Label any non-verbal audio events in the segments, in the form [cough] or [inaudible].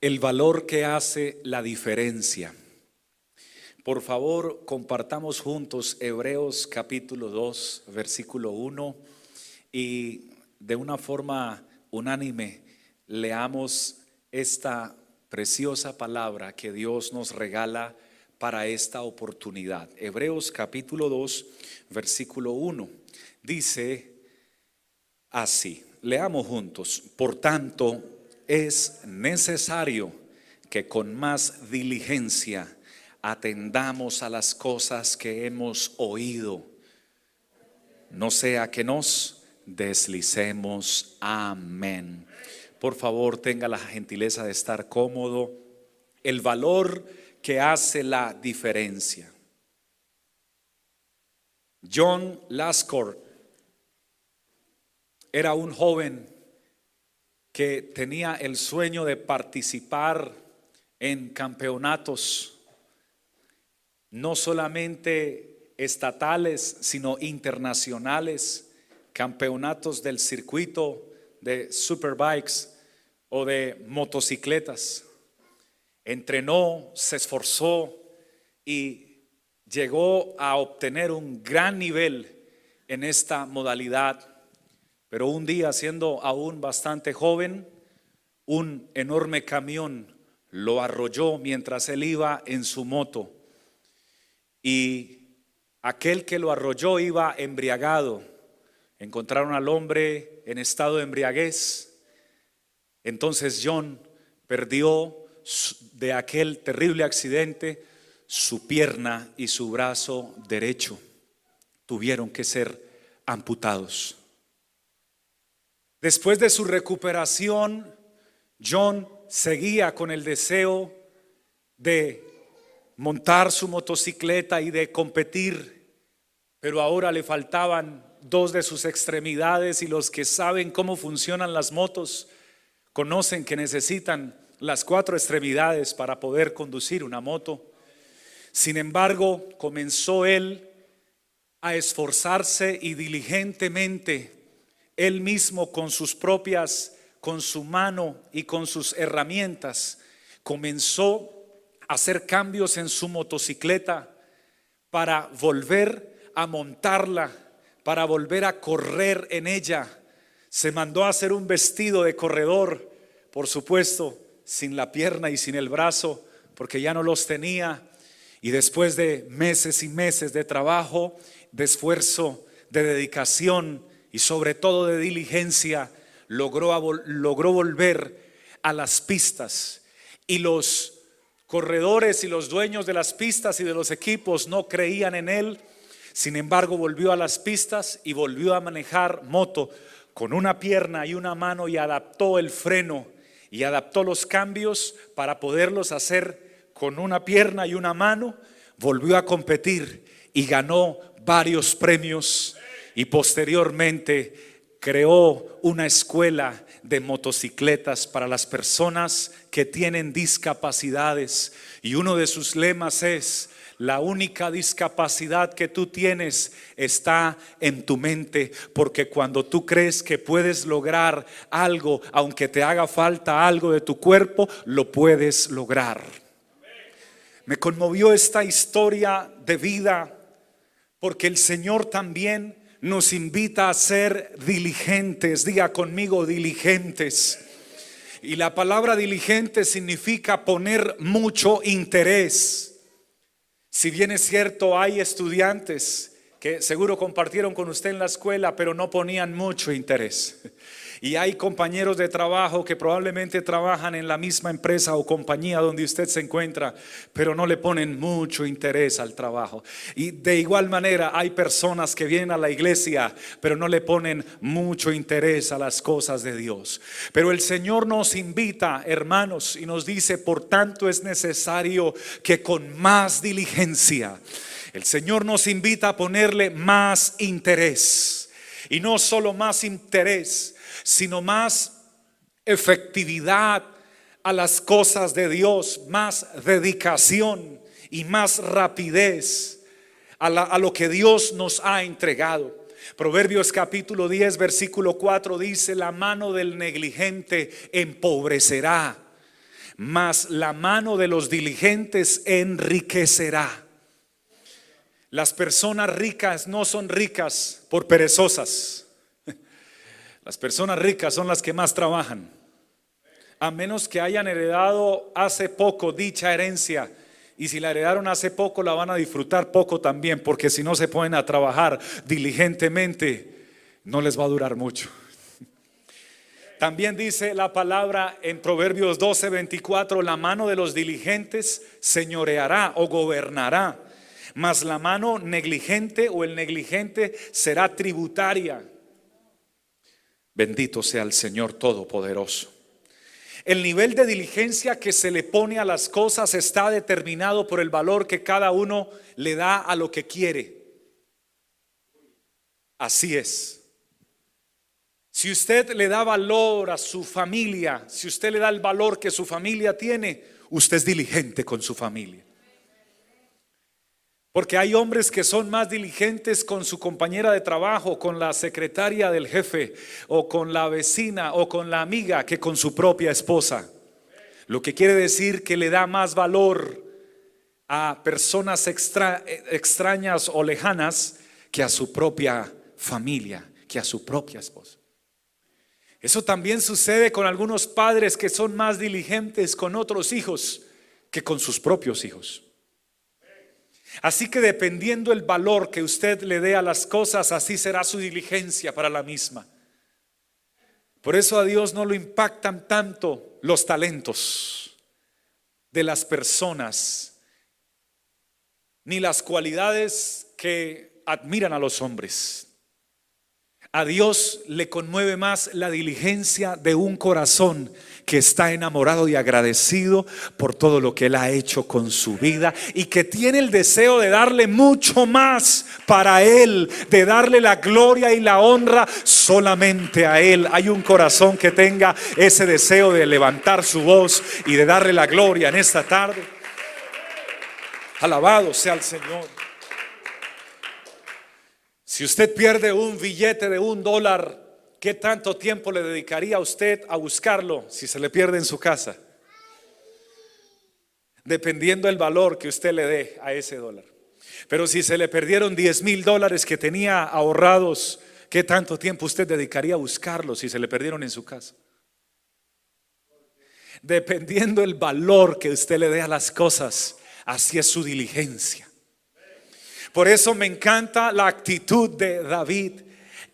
El valor que hace la diferencia. Por favor, compartamos juntos Hebreos capítulo 2, versículo 1 y de una forma unánime leamos esta preciosa palabra que Dios nos regala para esta oportunidad. Hebreos capítulo 2, versículo 1. Dice así, leamos juntos, por tanto, es necesario que con más diligencia atendamos a las cosas que hemos oído, no sea que nos deslicemos. Amén. Por favor, tenga la gentileza de estar cómodo. El valor que hace la diferencia. John Lascor era un joven que tenía el sueño de participar en campeonatos, no solamente estatales, sino internacionales, campeonatos del circuito de superbikes o de motocicletas. Entrenó, se esforzó y llegó a obtener un gran nivel en esta modalidad pero un día, siendo aún bastante joven, un enorme camión lo arrolló mientras él iba en su moto. Y aquel que lo arrolló iba embriagado. Encontraron al hombre en estado de embriaguez. Entonces John perdió de aquel terrible accidente su pierna y su brazo derecho. Tuvieron que ser amputados. Después de su recuperación, John seguía con el deseo de montar su motocicleta y de competir, pero ahora le faltaban dos de sus extremidades y los que saben cómo funcionan las motos conocen que necesitan las cuatro extremidades para poder conducir una moto. Sin embargo, comenzó él a esforzarse y diligentemente él mismo con sus propias, con su mano y con sus herramientas, comenzó a hacer cambios en su motocicleta para volver a montarla, para volver a correr en ella. Se mandó a hacer un vestido de corredor, por supuesto, sin la pierna y sin el brazo, porque ya no los tenía. Y después de meses y meses de trabajo, de esfuerzo, de dedicación, y sobre todo de diligencia, logró, logró volver a las pistas. Y los corredores y los dueños de las pistas y de los equipos no creían en él. Sin embargo, volvió a las pistas y volvió a manejar moto con una pierna y una mano y adaptó el freno y adaptó los cambios para poderlos hacer con una pierna y una mano. Volvió a competir y ganó varios premios y posteriormente creó una escuela de motocicletas para las personas que tienen discapacidades y uno de sus lemas es la única discapacidad que tú tienes está en tu mente, porque cuando tú crees que puedes lograr algo, aunque te haga falta algo de tu cuerpo, lo puedes lograr. Me conmovió esta historia de vida, porque el Señor también nos invita a ser diligentes. Diga conmigo diligentes. Y la palabra diligente significa poner mucho interés. Si bien es cierto, hay estudiantes que seguro compartieron con usted en la escuela, pero no ponían mucho interés. Y hay compañeros de trabajo que probablemente trabajan en la misma empresa o compañía donde usted se encuentra, pero no le ponen mucho interés al trabajo. Y de igual manera hay personas que vienen a la iglesia, pero no le ponen mucho interés a las cosas de Dios. Pero el Señor nos invita, hermanos, y nos dice, por tanto es necesario que con más diligencia, el Señor nos invita a ponerle más interés. Y no solo más interés, sino más efectividad a las cosas de Dios, más dedicación y más rapidez a, lo que Dios nos ha entregado. Proverbios capítulo 10, versículo 4 dice, la mano del negligente empobrecerá, mas la mano de los diligentes enriquecerá. Las personas ricas no son ricas por perezosas. Las personas ricas son las que más trabajan. A menos que hayan heredado hace poco dicha herencia. Y si la heredaron hace poco, la van a disfrutar poco también, porque si no se ponen a trabajar diligentemente, no les va a durar mucho. También dice la palabra en Proverbios 12, 24, la mano de los diligentes señoreará o gobernará, mas la mano negligente o el negligente será tributaria. Bendito sea el Señor Todopoderoso. El nivel de diligencia que se le pone a las cosas está determinado por el valor que cada uno le da a lo que quiere. Así es. Si usted le da valor a su familia, si usted le da el valor que su familia tiene, usted es diligente con su familia. Porque hay hombres que son más diligentes con su compañera de trabajo, con la secretaria del jefe, o con la vecina, o con la amiga, que con su propia esposa. Lo que quiere decir que le da más valor a personas extrañas o lejanas que a su propia familia, que a su propia esposa. Eso también sucede con algunos padres que son más diligentes con otros hijos que con sus propios hijos. Así que dependiendo el valor que usted le dé a las cosas, así será su diligencia para la misma. Por eso a Dios no lo impactan tanto los talentos de las personas, ni las cualidades que admiran a los hombres. A Dios le conmueve más la diligencia de un corazón que está enamorado y agradecido por todo lo que Él ha hecho con su vida y que tiene el deseo de darle mucho más para Él, de darle la gloria y la honra solamente a Él. Hay un corazón que tenga ese deseo de levantar su voz y de darle la gloria en esta tarde. Alabado sea el Señor. Si usted pierde un billete de un dólar, ¿qué tanto tiempo le dedicaría a usted a buscarlo si se le pierde en su casa? Dependiendo del valor que usted le dé a ese dólar. Pero si se le perdieron 10 mil dólares que tenía ahorrados, ¿qué tanto tiempo usted dedicaría a buscarlos si se le perdieron en su casa? Dependiendo del valor que usted le dé a las cosas, así es su diligencia. Por eso me encanta la actitud de David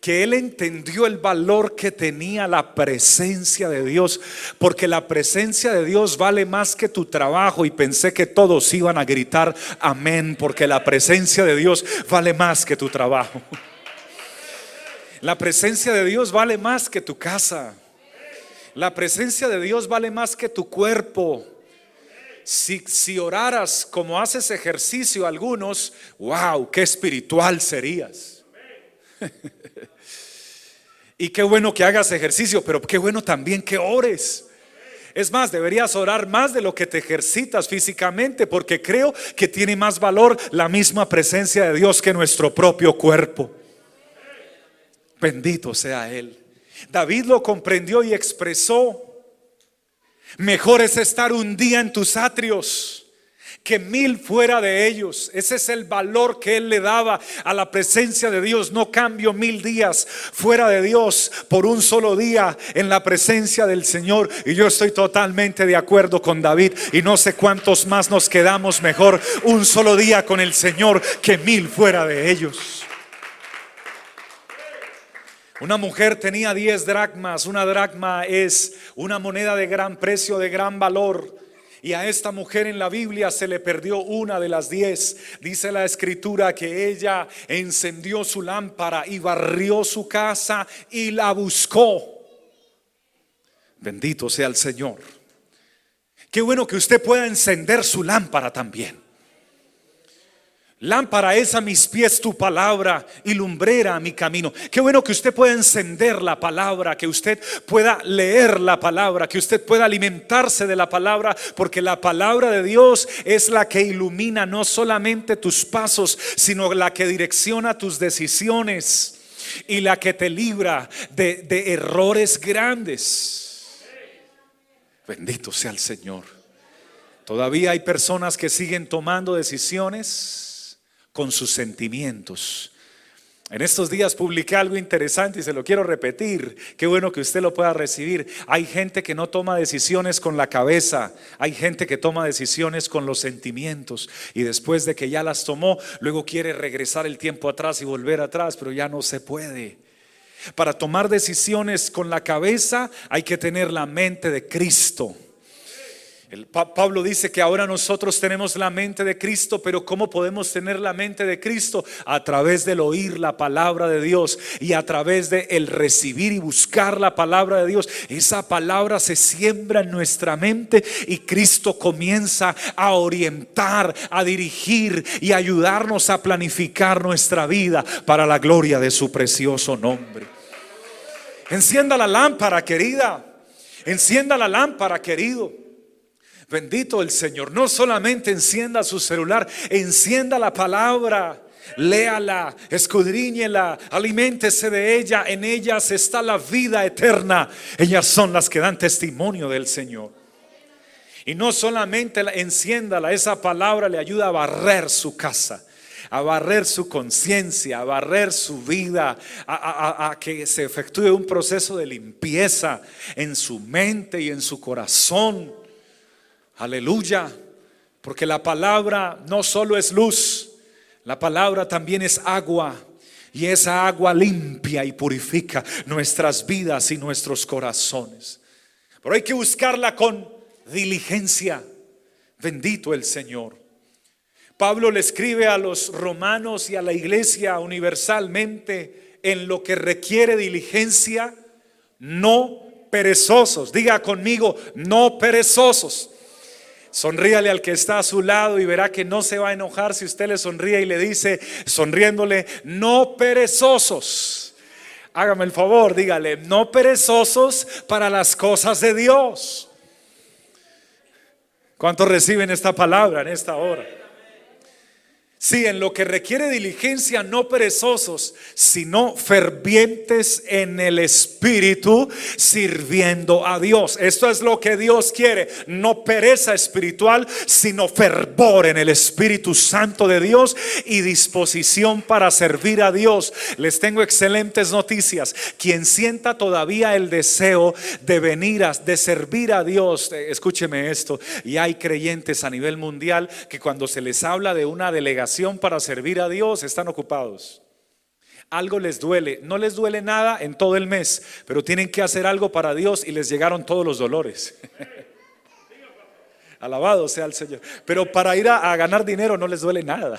que él entendió el valor que tenía la presencia de Dios, porque la presencia de Dios vale más que tu trabajo y pensé que todos iban a gritar amén, porque la presencia de Dios vale más que tu trabajo. La presencia de Dios vale más que tu casa. La presencia de Dios vale más que tu cuerpo si, oraras como haces ejercicio algunos, wow, qué espiritual serías. [laughs] y qué bueno que hagas ejercicio, pero qué bueno también que ores. Es más, deberías orar más de lo que te ejercitas físicamente, porque creo que tiene más valor la misma presencia de Dios que nuestro propio cuerpo. Bendito sea Él. David lo comprendió y expresó Mejor es estar un día en tus atrios que mil fuera de ellos. Ese es el valor que él le daba a la presencia de Dios. No cambio mil días fuera de Dios por un solo día en la presencia del Señor. Y yo estoy totalmente de acuerdo con David. Y no sé cuántos más nos quedamos mejor un solo día con el Señor que mil fuera de ellos. Una mujer tenía 10 dracmas. Una dracma es una moneda de gran precio, de gran valor. Y a esta mujer en la Biblia se le perdió una de las diez. Dice la escritura que ella encendió su lámpara y barrió su casa y la buscó. Bendito sea el Señor. Qué bueno que usted pueda encender su lámpara también. Lámpara es a mis pies tu palabra y lumbrera a mi camino. Qué bueno que usted pueda encender la palabra, que usted pueda leer la palabra, que usted pueda alimentarse de la palabra, porque la palabra de Dios es la que ilumina no solamente tus pasos, sino la que direcciona tus decisiones y la que te libra de, de errores grandes. Bendito sea el Señor. Todavía hay personas que siguen tomando decisiones con sus sentimientos. En estos días publiqué algo interesante y se lo quiero repetir. Qué bueno que usted lo pueda recibir. Hay gente que no toma decisiones con la cabeza, hay gente que toma decisiones con los sentimientos y después de que ya las tomó, luego quiere regresar el tiempo atrás y volver atrás, pero ya no se puede. Para tomar decisiones con la cabeza hay que tener la mente de Cristo. El Pablo dice que ahora nosotros tenemos la mente de Cristo, pero ¿cómo podemos tener la mente de Cristo? A través del oír la palabra de Dios y a través de el recibir y buscar la palabra de Dios. Esa palabra se siembra en nuestra mente y Cristo comienza a orientar, a dirigir y ayudarnos a planificar nuestra vida para la gloria de su precioso nombre. Encienda la lámpara, querida. Encienda la lámpara, querido. Bendito el Señor. No solamente encienda su celular, encienda la palabra. Léala, escudriñela, aliméntese de ella. En ellas está la vida eterna. Ellas son las que dan testimonio del Señor. Y no solamente enciéndala, esa palabra le ayuda a barrer su casa a barrer su conciencia, a barrer su vida, a, a, que se efectúe un proceso de limpieza en su mente y en su corazón. Aleluya. Porque la palabra no solo es luz, la palabra también es agua. Y esa agua limpia y purifica nuestras vidas y nuestros corazones. Pero hay que buscarla con diligencia. Bendito el Señor. Pablo le escribe a los romanos y a la iglesia universalmente en lo que requiere diligencia, no perezosos. Diga conmigo, no perezosos. Sonríale al que está a su lado y verá que no se va a enojar si usted le sonríe y le dice, sonriéndole, no perezosos. Hágame el favor, dígale, no perezosos para las cosas de Dios. ¿Cuántos reciben esta palabra en esta hora? Sí, en lo que requiere diligencia, no perezosos, sino fervientes en el Espíritu, sirviendo a Dios. Esto es lo que Dios quiere, no pereza espiritual, sino fervor en el Espíritu Santo de Dios y disposición para servir a Dios. Les tengo excelentes noticias. Quien sienta todavía el deseo de venir a, de servir a Dios, eh, escúcheme esto, y hay creyentes a nivel mundial que cuando se les habla de una delegación, para servir a Dios, están ocupados. Algo les duele, no les duele nada en todo el mes, pero tienen que hacer algo para Dios y les llegaron todos los dolores. [laughs] Alabado sea el Señor. Pero para ir a, ganar dinero no les duele nada.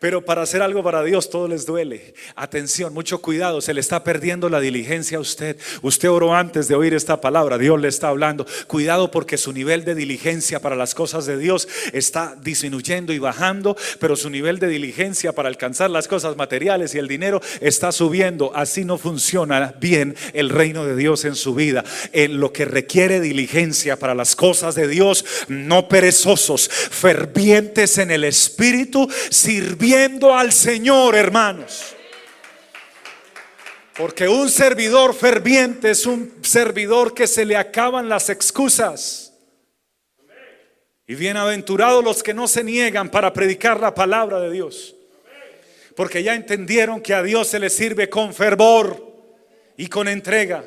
Pero para hacer algo para Dios todo les duele. Atención, mucho cuidado, se le está perdiendo la diligencia a usted. Usted oró antes de oír esta palabra, Dios le está hablando. Cuidado porque su nivel de diligencia para las cosas de Dios está disminuyendo y bajando, pero su nivel de diligencia para alcanzar las cosas materiales y el dinero está subiendo. Así no funciona bien el reino de Dios en su vida. En lo que requiere diligencia para las cosas de Dios, no perezosos, fervientes en el espíritu, sirviendo al Señor, hermanos. Porque un servidor ferviente es un servidor que se le acaban las excusas. Y bienaventurados los que no se niegan para predicar la palabra de Dios. Porque ya entendieron que a Dios se le sirve con fervor y con entrega.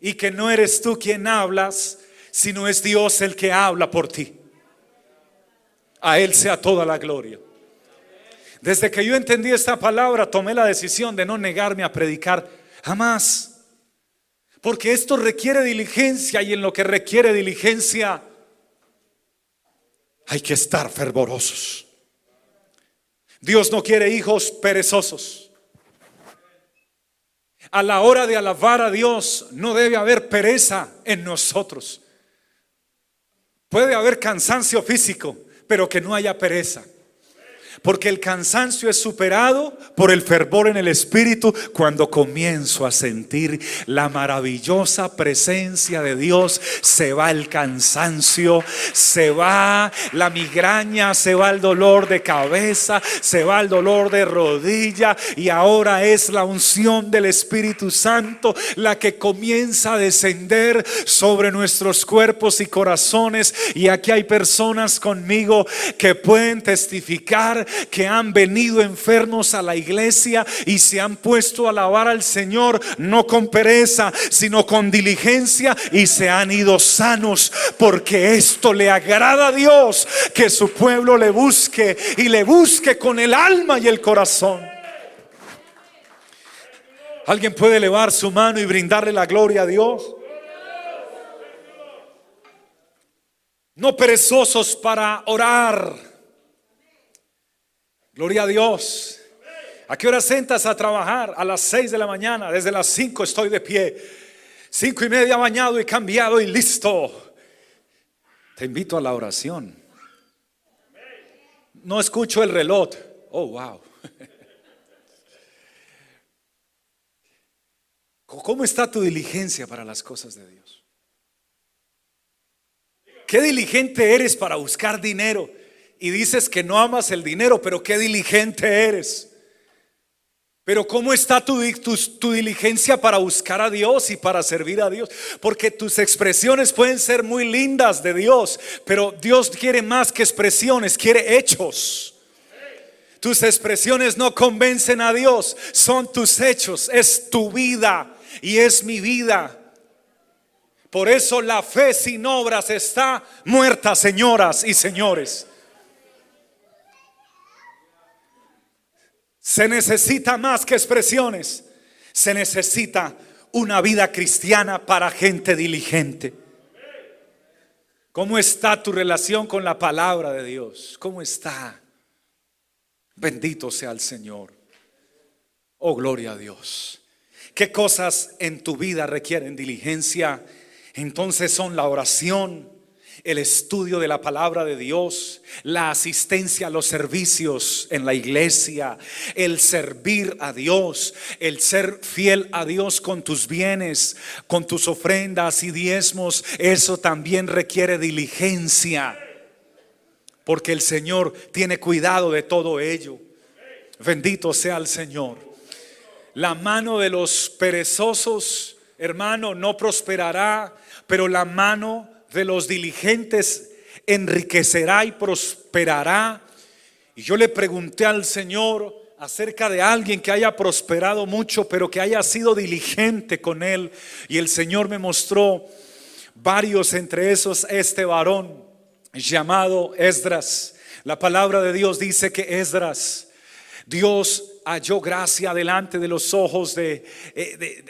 Y que no eres tú quien hablas, sino es Dios el que habla por ti. A Él sea toda la gloria. Desde que yo entendí esta palabra, tomé la decisión de no negarme a predicar jamás. Porque esto requiere diligencia y en lo que requiere diligencia hay que estar fervorosos. Dios no quiere hijos perezosos. A la hora de alabar a Dios no debe haber pereza en nosotros. Puede haber cansancio físico, pero que no haya pereza. Porque el cansancio es superado por el fervor en el espíritu cuando comienzo a sentir la maravillosa presencia de Dios. Se va el cansancio, se va la migraña, se va el dolor de cabeza, se va el dolor de rodilla y ahora es la unción del Espíritu Santo la que comienza a descender sobre nuestros cuerpos y corazones. Y aquí hay personas conmigo que pueden testificar que han venido enfermos a la iglesia y se han puesto a alabar al Señor, no con pereza, sino con diligencia y se han ido sanos, porque esto le agrada a Dios, que su pueblo le busque y le busque con el alma y el corazón. ¿Alguien puede elevar su mano y brindarle la gloria a Dios? No perezosos para orar Gloria a Dios. ¿A qué hora sentas a trabajar? A las 6 de la mañana. Desde las 5 estoy de pie. Cinco y media bañado y cambiado y listo. Te invito a la oración. No escucho el reloj. Oh, wow. [laughs] ¿Cómo está tu diligencia para las cosas de Dios? ¿Qué diligente eres para buscar dinero? Y dices que no amas el dinero, pero qué diligente eres. Pero ¿cómo está tu, tu, diligencia para buscar a Dios y para servir a Dios? Porque tus expresiones pueden ser muy lindas de Dios, pero Dios quiere más que expresiones, quiere hechos. Tus expresiones no convencen a Dios, son tus hechos, es tu vida y es mi vida. Por eso la fe sin obras está muerta, señoras y señores. Se necesita más que expresiones. Se necesita una vida cristiana para gente diligente. ¿Cómo está tu relación con la palabra de Dios? ¿Cómo está? Bendito sea el Señor. Oh, gloria a Dios. ¿Qué cosas en tu vida requieren diligencia? Entonces son la oración, el estudio de la palabra de Dios, la asistencia a los servicios en la iglesia, el servir a Dios, el ser fiel a Dios con tus bienes, con tus ofrendas y diezmos, eso también requiere diligencia, porque el Señor tiene cuidado de todo ello. Bendito sea el Señor. La mano de los perezosos, hermano, no prosperará, pero la mano de los diligentes enriquecerá y prosperará. Y yo le pregunté al Señor acerca de alguien que haya prosperado mucho, pero que haya sido diligente con él. Y el Señor me mostró varios, entre esos este varón llamado Esdras. La palabra de Dios dice que Esdras, Dios halló gracia delante de los ojos de, eh,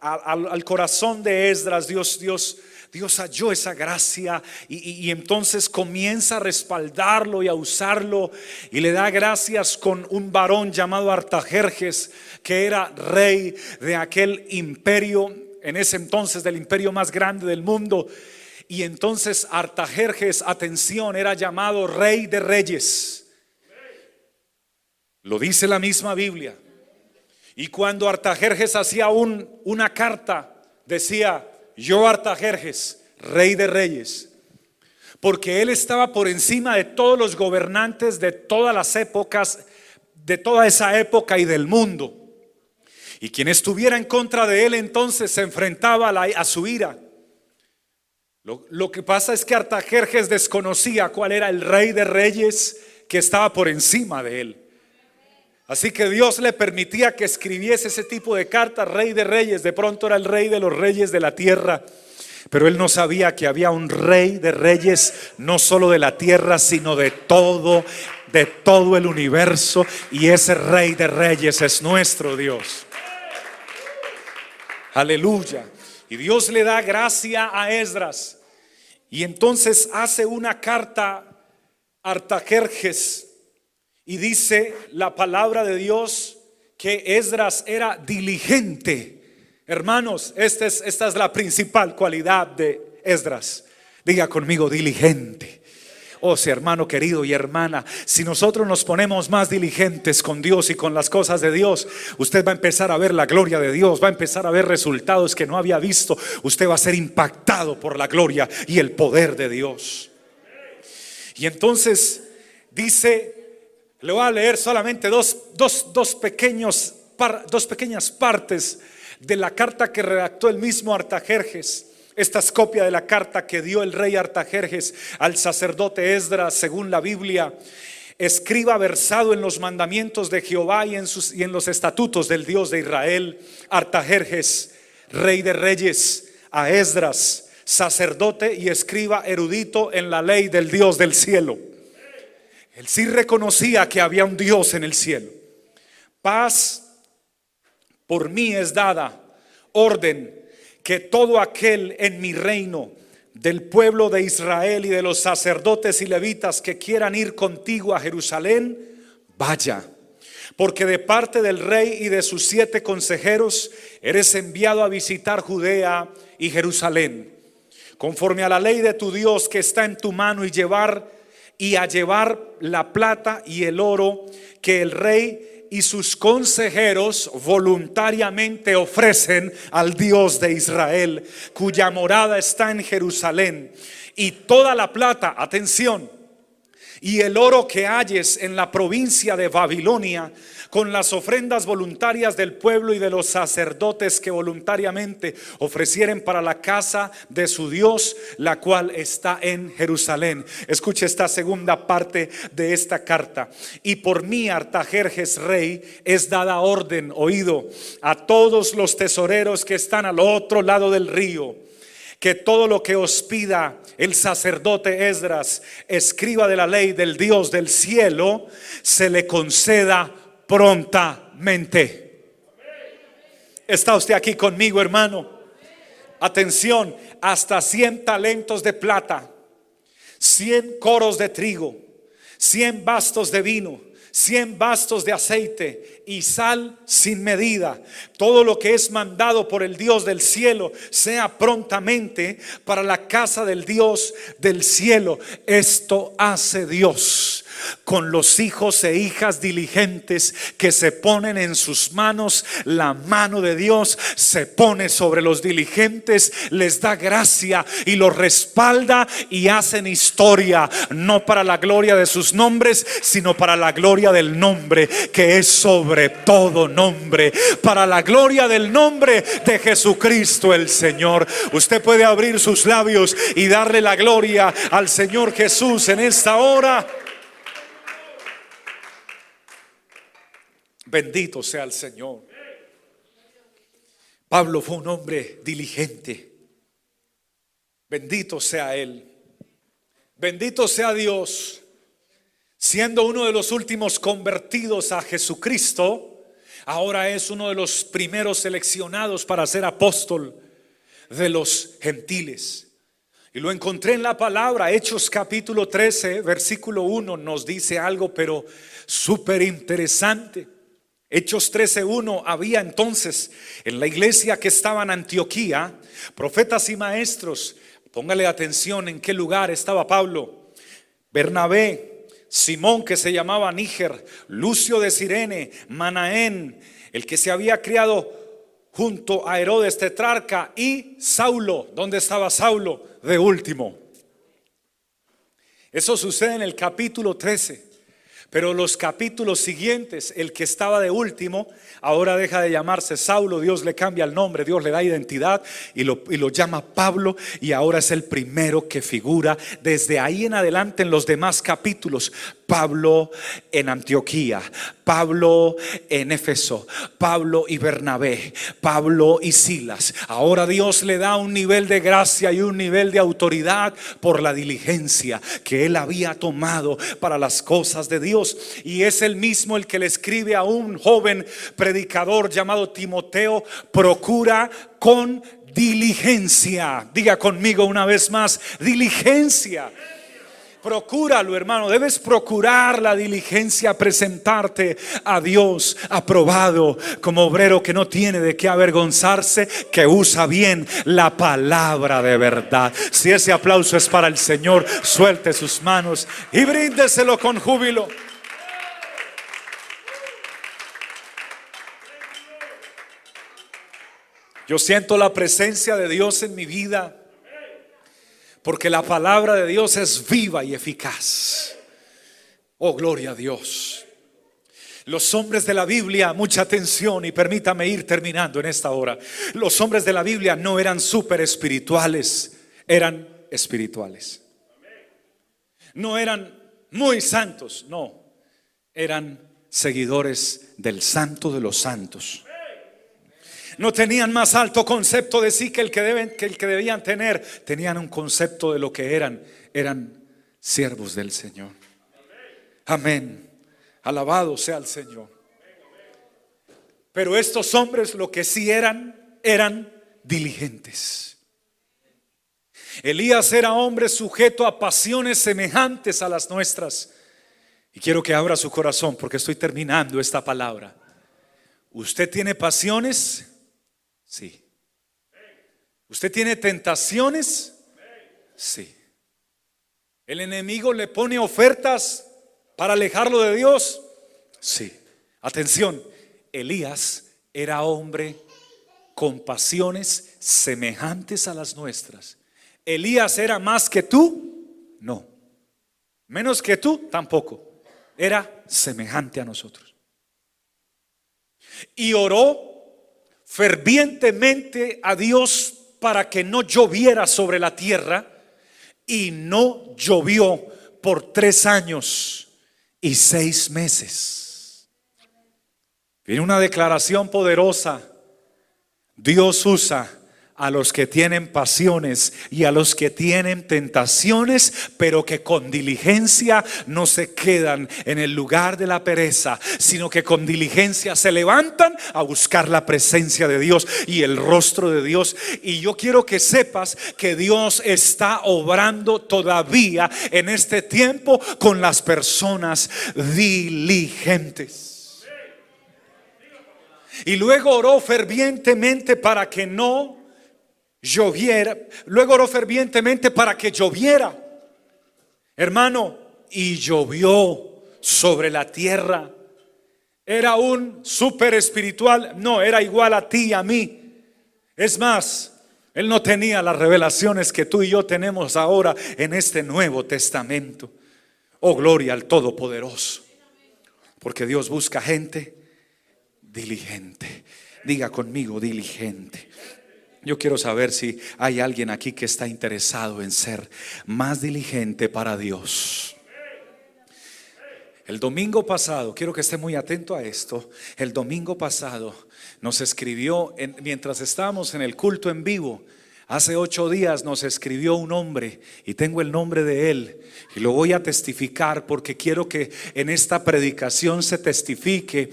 al corazón de Esdras. Dios, Dios Dios halló esa gracia y, entonces comienza a respaldarlo y a usarlo y le da gracias con un varón llamado Artajerjes, que era rey de aquel imperio, en ese entonces del imperio más grande del mundo. Y entonces Artajerjes, atención, era llamado rey de reyes. Lo dice la misma Biblia. Y cuando Artajerjes hacía un, una carta, decía, yo Artajerjes, rey de reyes, porque él estaba por encima de todos los gobernantes de todas las épocas, de toda esa época y del mundo. Y quien estuviera en contra de él entonces se enfrentaba a, su ira. Lo, lo, que pasa es que Artajerjes desconocía cuál era el rey de reyes que estaba por encima de él. Así que Dios le permitía que escribiese ese tipo de cartas, rey de reyes, de pronto era el rey de los reyes de la tierra. Pero él no sabía que había un rey de reyes, no solo de la tierra, sino de todo, de todo el universo. Y ese rey de reyes es nuestro Dios. Aleluya. Y Dios le da gracia a Esdras. Y entonces hace una carta a Artajerjes y dice la palabra de Dios que Esdras era diligente. Hermanos, esta es, esta es la principal cualidad de Esdras. Diga conmigo, diligente. Oh, si hermano querido y hermana, si nosotros nos ponemos más diligentes con Dios y con las cosas de Dios, usted va a empezar a ver la gloria de Dios, va a empezar a ver resultados que no había visto. Usted va a ser impactado por la gloria y el poder de Dios. Y entonces dice, le voy a leer solamente dos, dos, pequeños, dos pequeñas partes de la carta que redactó el mismo Artajerjes. Esta es copia de la carta que dio el rey Artajerjes al sacerdote Esdras según la Biblia. Escriba versado en los mandamientos de Jehová y en, sus, y en los estatutos del Dios de Israel. Artajerjes, rey de reyes, a Esdras, sacerdote y escriba erudito en la ley del Dios del cielo. Él sí reconocía que había un Dios en el cielo. Paz por mí es dada, orden que todo aquel en mi reino, del pueblo de Israel y de los sacerdotes y levitas que quieran ir contigo a Jerusalén, vaya. Porque de parte del rey y de sus siete consejeros eres enviado a visitar Judea y Jerusalén, conforme a la ley de tu Dios que está en tu mano y llevar y a llevar la plata y el oro que el rey y sus consejeros voluntariamente ofrecen al Dios de Israel, cuya morada está en Jerusalén. Y toda la plata, atención, y el oro que halles en la provincia de Babilonia, con las ofrendas voluntarias del pueblo y de los sacerdotes que voluntariamente ofrecieren para la casa de su Dios, la cual está en Jerusalén. Escuche esta segunda parte de esta carta. Y por mí, Artajerjes rey, es dada orden, oído, a todos los tesoreros que están al otro lado del río que todo lo que os pida el sacerdote Esdras, escriba de la ley del Dios del cielo, se le conceda prontamente. ¿Está usted aquí conmigo, hermano? Atención, hasta 100 talentos de plata, 100 coros de trigo, 100 bastos de vino, 100 bastos de aceite y sal sin medida. Todo lo que es mandado por el Dios del cielo sea prontamente para la casa del Dios del cielo. Esto hace Dios con los hijos e hijas diligentes que se ponen en sus manos. La mano de Dios se pone sobre los diligentes, les da gracia y los respalda y hacen historia, no para la gloria de sus nombres, sino para la gloria del nombre que es sobre todo nombre, para la gloria del nombre de Jesucristo el Señor. Usted puede abrir sus labios y darle la gloria al Señor Jesús en esta hora. Bendito sea el Señor. Pablo fue un hombre diligente. Bendito sea Él. Bendito sea Dios. Siendo uno de los últimos convertidos a Jesucristo, ahora es uno de los primeros seleccionados para ser apóstol de los gentiles. Y lo encontré en la palabra, Hechos capítulo 13, versículo 1, nos dice algo, pero súper interesante. Hechos 13.1 había entonces en la iglesia que estaba en Antioquía profetas y maestros. Póngale atención en qué lugar estaba Pablo. Bernabé, Simón que se llamaba Níger, Lucio de Sirene, Manaén, el que se había criado junto a Herodes tetrarca y Saulo. ¿Dónde estaba Saulo? De último. Eso sucede en el capítulo 13. Pero los capítulos siguientes, el que estaba de último, ahora deja de llamarse Saulo, Dios le cambia el nombre, Dios le da identidad y lo, y lo, llama Pablo y ahora es el primero que figura desde ahí en adelante en los demás capítulos. Pablo en Antioquía, Pablo en Éfeso, Pablo y Bernabé, Pablo y Silas. Ahora Dios le da un nivel de gracia y un nivel de autoridad por la diligencia que él había tomado para las cosas de Dios. Y es el mismo el que le escribe a un joven predicador llamado Timoteo, procura con diligencia. Diga conmigo una vez más, diligencia Procúralo, hermano. Debes procurar la diligencia, presentarte a Dios aprobado como obrero que no tiene de qué avergonzarse, que usa bien la palabra de verdad. Si ese aplauso es para el Señor, suelte sus manos y bríndeselo con júbilo. Yo siento la presencia de Dios en mi vida porque la palabra de Dios es viva y eficaz. Oh, gloria a Dios. Los hombres de la Biblia, mucha atención y permítame ir terminando en esta hora. Los hombres de la Biblia no eran súper espirituales, eran espirituales. No eran muy santos, no, eran seguidores del santo de los santos no tenían más alto concepto de sí que el que, deben, que el que debían tener. Tenían un concepto de lo que eran. Eran siervos del Señor. Amén. Alabado sea el Señor. Pero estos hombres lo que sí eran, eran diligentes. Elías era hombre sujeto a pasiones semejantes a las nuestras. Y quiero que abra su corazón porque estoy terminando esta palabra. Usted tiene pasiones Sí. ¿Usted tiene tentaciones? Sí. ¿El enemigo le pone ofertas para alejarlo de Dios? Sí. Atención, Elías era hombre con pasiones semejantes a las nuestras. Elías era más que tú? No. Menos que tú? Tampoco. Era semejante a nosotros. Y oró fervientemente a Dios para que no lloviera sobre la tierra y no llovió por tres años y seis meses. Viene una declaración poderosa. Dios usa a los que tienen pasiones y a los que tienen tentaciones, pero que con diligencia no se quedan en el lugar de la pereza, sino que con diligencia se levantan a buscar la presencia de Dios y el rostro de Dios. Y yo quiero que sepas que Dios está obrando todavía en este tiempo con las personas diligentes. Y luego oró fervientemente para que no lloviera. Luego oró fervientemente para que lloviera. Hermano, y llovió sobre la tierra. Era un super espiritual, no, era igual a ti y a mí. Es más, él no tenía las revelaciones que tú y yo tenemos ahora en este Nuevo Testamento. Oh, gloria al Todopoderoso. Porque Dios busca gente diligente. Diga conmigo, diligente. Yo quiero saber si hay alguien aquí que está interesado en ser más diligente para Dios. El domingo pasado, quiero que esté muy atento a esto, el domingo pasado nos escribió, mientras estábamos en el culto en vivo, Hace ocho días nos escribió un hombre y tengo el nombre de él y lo voy a testificar porque quiero que en esta predicación se testifique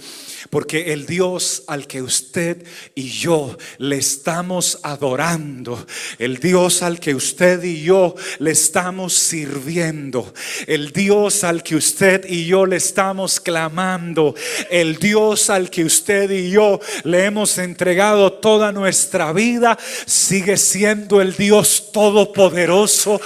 porque el Dios al que usted y yo le estamos adorando, el Dios al que usted y yo le estamos sirviendo, el Dios al que usted y yo le estamos clamando, el Dios al que usted y yo le hemos entregado toda nuestra vida, sigue siendo el Dios todopoderoso.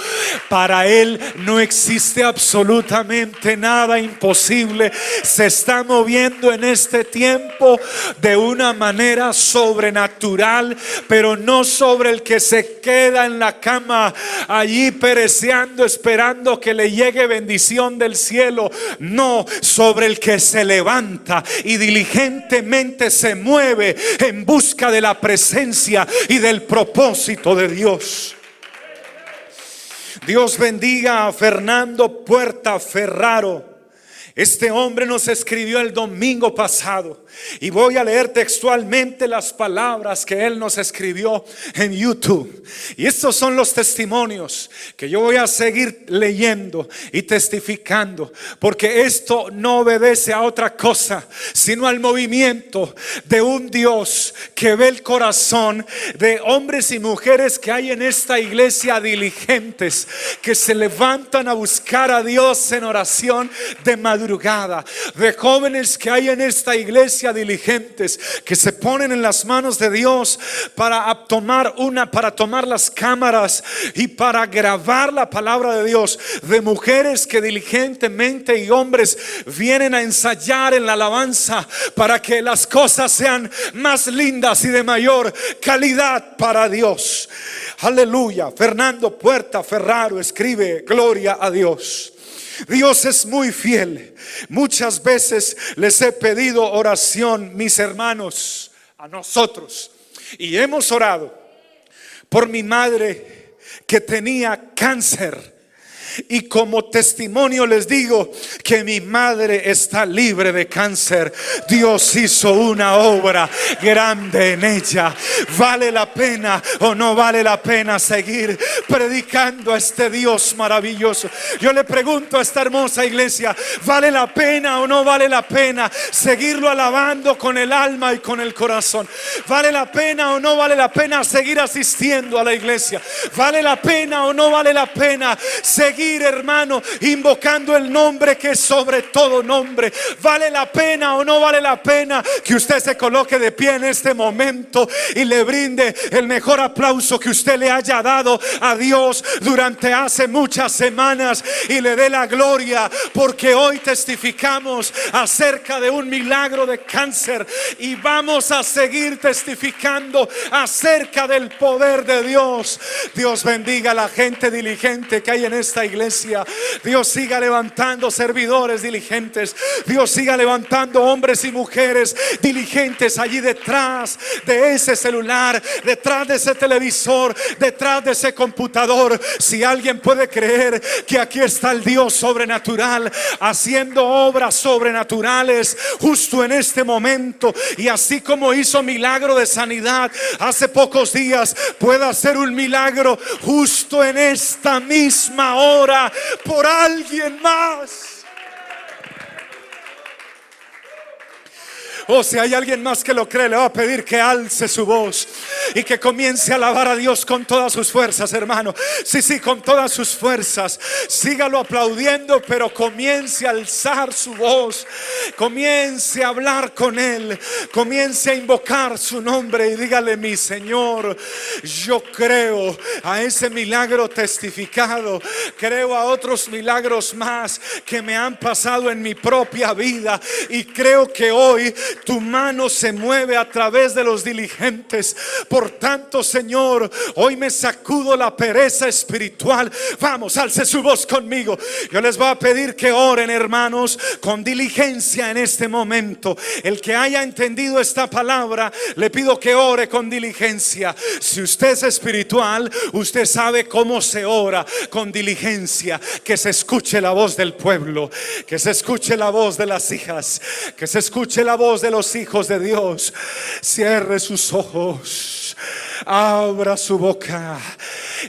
Para Él no existe absolutamente nada imposible. Se está moviendo en este tiempo de una manera sobrenatural, pero no sobre el que se queda en la cama allí pereceando, esperando que le llegue bendición del cielo. No, sobre el que se levanta y diligentemente se mueve en busca de la presencia y del propósito de Dios. Dios bendiga a Fernando Puerta Ferraro. Este hombre nos escribió el domingo pasado y voy a leer textualmente las palabras que él nos escribió en YouTube. Y estos son los testimonios que yo voy a seguir leyendo y testificando, porque esto no obedece a otra cosa, sino al movimiento de un Dios que ve el corazón de hombres y mujeres que hay en esta iglesia diligentes, que se levantan a buscar a Dios en oración de madrugada de jóvenes que hay en esta iglesia diligentes, que se ponen en las manos de Dios para tomar una, para tomar las cámaras y para grabar la palabra de Dios, de mujeres que diligentemente y hombres vienen a ensayar en la alabanza para que las cosas sean más lindas y de mayor calidad para Dios. Aleluya. Fernando Puerta Ferraro escribe, gloria a Dios. Dios es muy fiel. Muchas veces les he pedido oración, mis hermanos, a nosotros. Y hemos orado por mi madre que tenía cáncer y como testimonio les digo que mi madre está libre de cáncer. Dios hizo una obra grande en ella. ¿Vale la pena o no vale la pena seguir predicando a este Dios maravilloso? Yo le pregunto a esta hermosa iglesia, ¿vale la pena o no vale la pena seguirlo alabando con el alma y con el corazón? ¿Vale la pena o no vale la pena seguir asistiendo a la iglesia? ¿Vale la pena o no vale la pena seguir hermano, invocando el nombre que es sobre todo nombre. ¿Vale la pena o no vale la pena que usted se coloque de pie en este momento y le brinde el mejor aplauso que usted le haya dado a Dios durante hace muchas semanas y le dé la gloria porque hoy testificamos acerca de un milagro de cáncer y vamos a seguir testificando acerca del poder de Dios. Dios bendiga a la gente diligente que hay en esta iglesia Dios siga levantando servidores diligentes. Dios siga levantando hombres y mujeres diligentes allí detrás de ese celular, detrás de ese televisor, detrás de ese computador. Si alguien puede creer que aquí está el Dios sobrenatural haciendo obras sobrenaturales justo en este momento y así como hizo milagro de sanidad hace pocos días, puede hacer un milagro justo en esta misma hora por alguien más. O si hay alguien más que lo cree, le va a pedir que alce su voz y que comience a alabar a Dios con todas sus fuerzas, hermano. Sí, sí, con todas sus fuerzas. Sígalo aplaudiendo, pero comience a alzar su voz. Comience a hablar con Él. Comience a invocar su nombre y dígale, mi Señor, yo creo a ese milagro testificado. Creo a otros milagros más que me han pasado en mi propia vida. Y creo que hoy tu mano se mueve a través de los diligentes. Por tanto, Señor, hoy me sacudo la pereza espiritual. Vamos, alce su voz conmigo. Yo les voy a pedir que oren, hermanos, con diligencia en este momento. El que haya entendido esta palabra, le pido que ore con diligencia. Si usted es espiritual, usted sabe cómo se ora con diligencia. Que se escuche la voz del pueblo, que se escuche la voz de las hijas, que se escuche la voz de los hijos de Dios, cierre sus ojos, abra su boca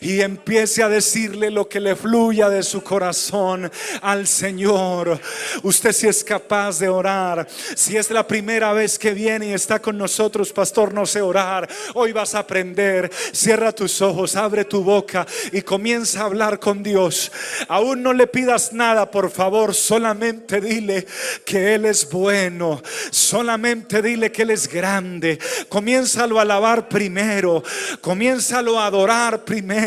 y empiece a decirle lo que le fluya de su corazón al Señor. Usted si es capaz de orar, si es la primera vez que viene y está con nosotros, pastor, no sé orar. Hoy vas a aprender. Cierra tus ojos, abre tu boca y comienza a hablar con Dios. Aún no le pidas nada, por favor, solamente dile que Él es bueno. Solamente dile que Él es grande. Comiénzalo a alabar primero. Comiénzalo a adorar primero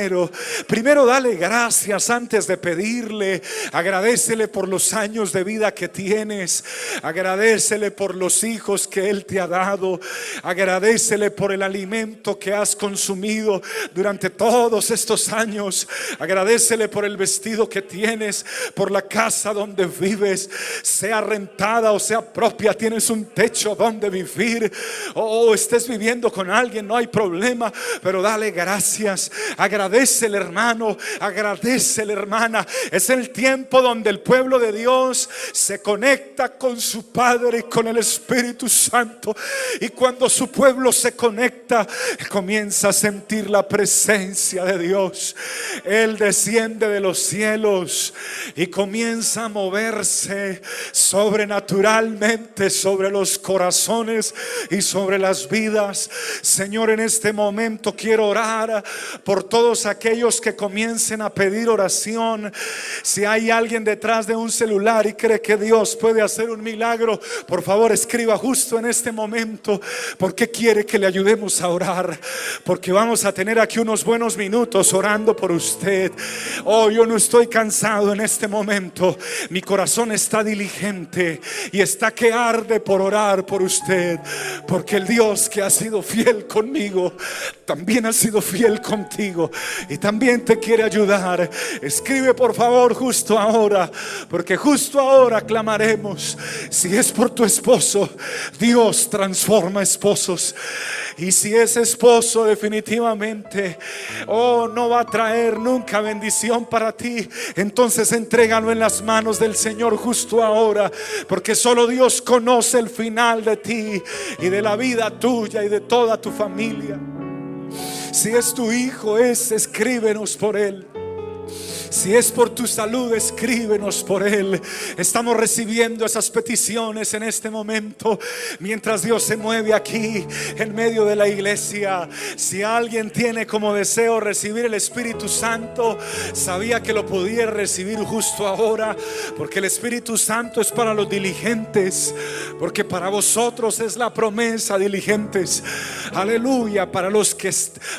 primero. dale gracias antes de pedirle. Agradecele por los años de vida que tienes. Agradecele por los hijos que Él te ha dado. Agradecele por el alimento que has consumido durante todos estos años. Agradecele por el vestido que tienes, por la casa donde vives, sea rentada o sea propia. Tienes un techo donde vivir. O estés viviendo con alguien, no hay problema. Pero dale gracias. Agradece el hermano, agradece la hermana. Es el tiempo donde el pueblo de Dios se conecta con su Padre y con el Espíritu Santo. Y cuando su pueblo se conecta, comienza a sentir la presencia de Dios. Él desciende de los cielos y comienza a moverse sobrenaturalmente sobre los corazones y sobre las vidas. Señor, en este momento quiero orar por todos aquellos que comiencen a pedir oración. Si hay alguien detrás de un celular y cree que Dios puede hacer un milagro, por favor escriba justo en este momento porque quiere que le ayudemos a orar. Porque vamos a tener aquí unos buenos minutos orando por usted. Oh, yo no estoy cansado en este momento. Mi corazón está diligente y está que arde por orar por usted. Porque el Dios que ha sido fiel conmigo, también ha sido fiel contigo y también te quiere ayudar. Escribe por favor justo ahora, porque justo ahora clamaremos. Si es por tu esposo, Dios transforma esposos. Y si es esposo definitivamente, oh, no va a traer nunca bendición para ti, entonces entrégalo en las manos del Señor justo ahora, porque solo Dios conoce el final de ti y de la vida tuya y de toda tu familia. Si es tu hijo, es escríbenos por él. Si es por tu salud, escríbenos por Él. Estamos recibiendo esas peticiones en este momento mientras Dios se mueve aquí en medio de la iglesia. Si alguien tiene como deseo recibir el Espíritu Santo, sabía que lo pudiera recibir justo ahora, porque el Espíritu Santo es para los diligentes, porque para vosotros es la promesa diligentes. Aleluya, para los que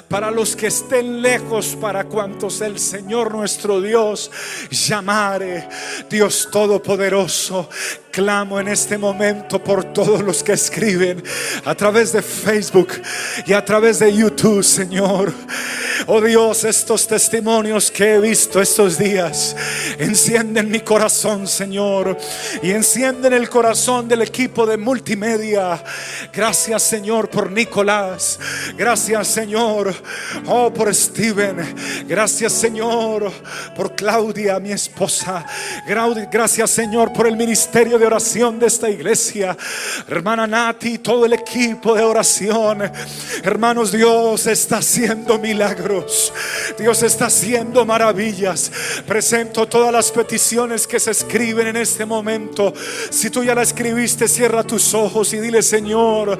para los que estén lejos, para cuantos el Señor nuestro Dios llamare. Dios Todopoderoso, clamo en este momento por todos los que escriben a través de Facebook y a través de YouTube, Señor. Oh Dios, estos testimonios que he visto estos días encienden mi corazón, Señor, y encienden el corazón del equipo de multimedia. Gracias, Señor, por Nicolás. Gracias, Señor, oh, por Steven. Gracias, Señor, por Claudia, mi esposa. Gracias, Señor, por el ministerio de oración de esta iglesia. Hermana Nati, todo el equipo de oración. Hermanos, Dios está haciendo milagros. Dios está haciendo maravillas. Presento todas las peticiones que se escriben en este momento. Si tú ya la escribiste, cierra tus ojos y dile, Señor,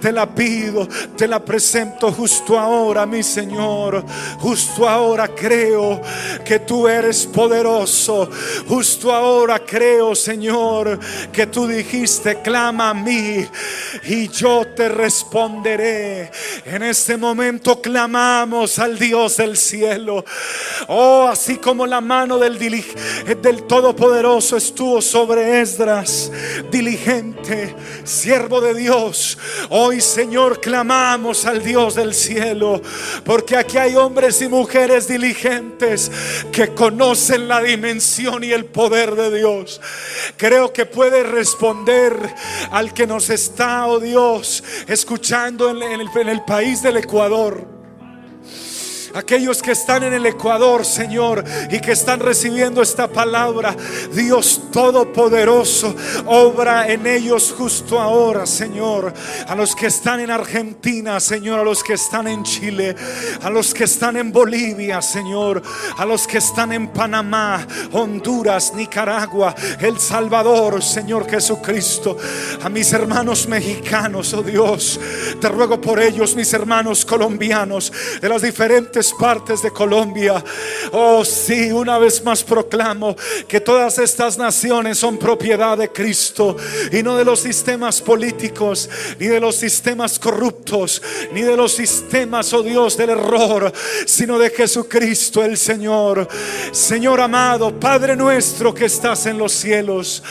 te la pido, te la presento justo ahora, mi Señor. Justo ahora creo que tú eres poderoso. Justo ahora creo, Señor, que tú dijiste, clama a mí y yo te responderé. En este momento clamamos al Dios del cielo. Oh, así como la mano del, del Todopoderoso estuvo sobre Esdras, diligente, siervo de Dios. Hoy, Señor, clamamos al Dios del cielo, porque aquí hay hombres y mujeres diligentes que conocen la dimensión y el poder de Dios. Creo que puede responder al que nos está, oh Dios, escuchando en el, en el país del Ecuador aquellos que están en el Ecuador, Señor, y que están recibiendo esta palabra, Dios Todopoderoso, obra en ellos justo ahora, Señor. A los que están en Argentina, Señor, a los que están en Chile, a los que están en Bolivia, Señor, a los que están en Panamá, Honduras, Nicaragua, El Salvador, Señor Jesucristo, a mis hermanos mexicanos, oh Dios, te ruego por ellos, mis hermanos colombianos, de las diferentes partes de Colombia. Oh, sí, una vez más proclamo que todas estas naciones son propiedad de Cristo y no de los sistemas políticos, ni de los sistemas corruptos, ni de los sistemas, oh Dios, del error, sino de Jesucristo el Señor. Señor amado, Padre nuestro que estás en los cielos,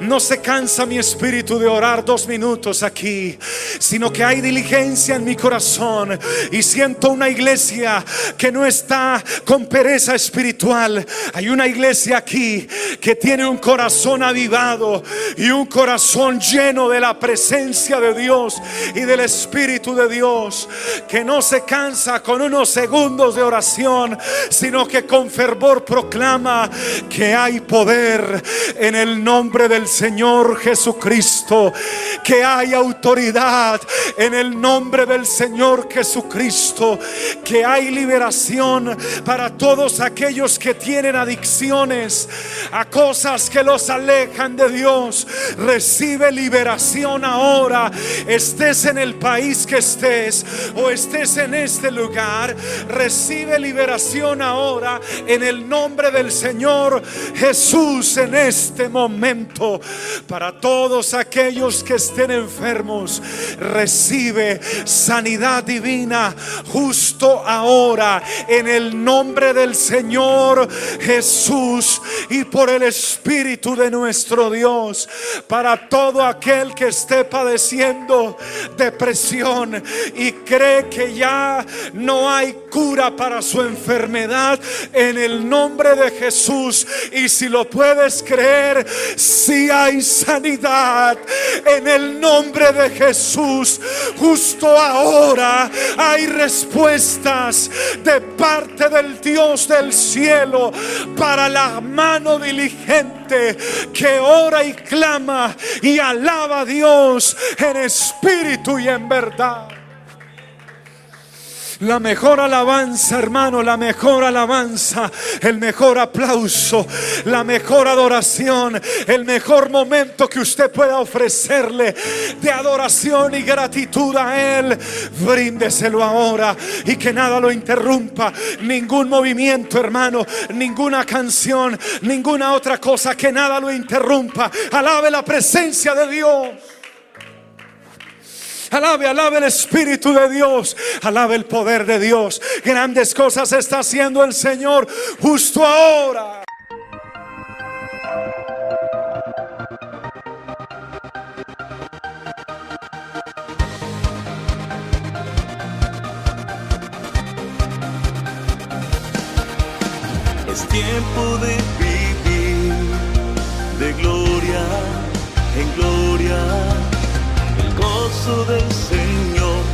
no se cansa mi espíritu de orar dos minutos aquí, sino que hay diligencia en mi corazón y siento una iglesia que no está con pereza espiritual. Hay una iglesia aquí que tiene un corazón avivado y un corazón lleno de la presencia de Dios y del Espíritu de Dios, que no se cansa con unos segundos de oración, sino que con fervor proclama que hay poder en el nombre del Señor Jesucristo, que hay autoridad en el nombre del Señor Jesucristo, que hay liberación para todos aquellos que tienen adicciones a cosas que los alejan de Dios. Recibe liberación ahora, estés en el país que estés o estés en este lugar, recibe liberación ahora en el nombre del Señor Jesús en este momento. Para todos aquellos que estén enfermos, recibe sanidad divina justo ahora en el nombre del Señor Jesús y por el Espíritu de nuestro Dios. Para todo aquel que esté padeciendo depresión y cree que ya no hay cura para su enfermedad en el nombre de Jesús. Y si lo puedes creer, si hay sanidad en el nombre de Jesús, justo ahora hay respuestas de parte del Dios del cielo para la mano diligente que ora y clama y alaba a Dios en espíritu y en verdad. La mejor alabanza, hermano, la mejor alabanza, el mejor aplauso, la mejor adoración, el mejor momento que usted pueda ofrecerle de adoración y gratitud a Él. Bríndeselo ahora y que nada lo interrumpa. Ningún movimiento, hermano, ninguna canción, ninguna otra cosa, que nada lo interrumpa. Alabe la presencia de Dios. Alabe, alabe el Espíritu de Dios. Alabe el poder de Dios. Grandes cosas está haciendo el Señor justo ahora. Es tiempo de brazo del Señor.